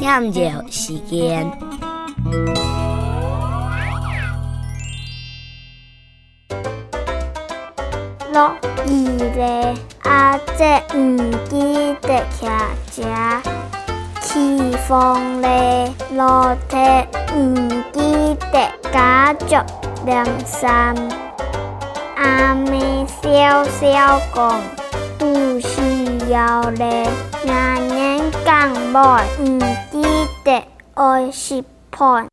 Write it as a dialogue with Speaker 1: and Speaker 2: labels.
Speaker 1: 欠着时间。
Speaker 2: 落雨嘞，阿姐唔记得徛遮；起风嘞，落地唔记得加足晾衫。阿妹笑笑讲，有需要嘞，人人讲袂 or sheep pond.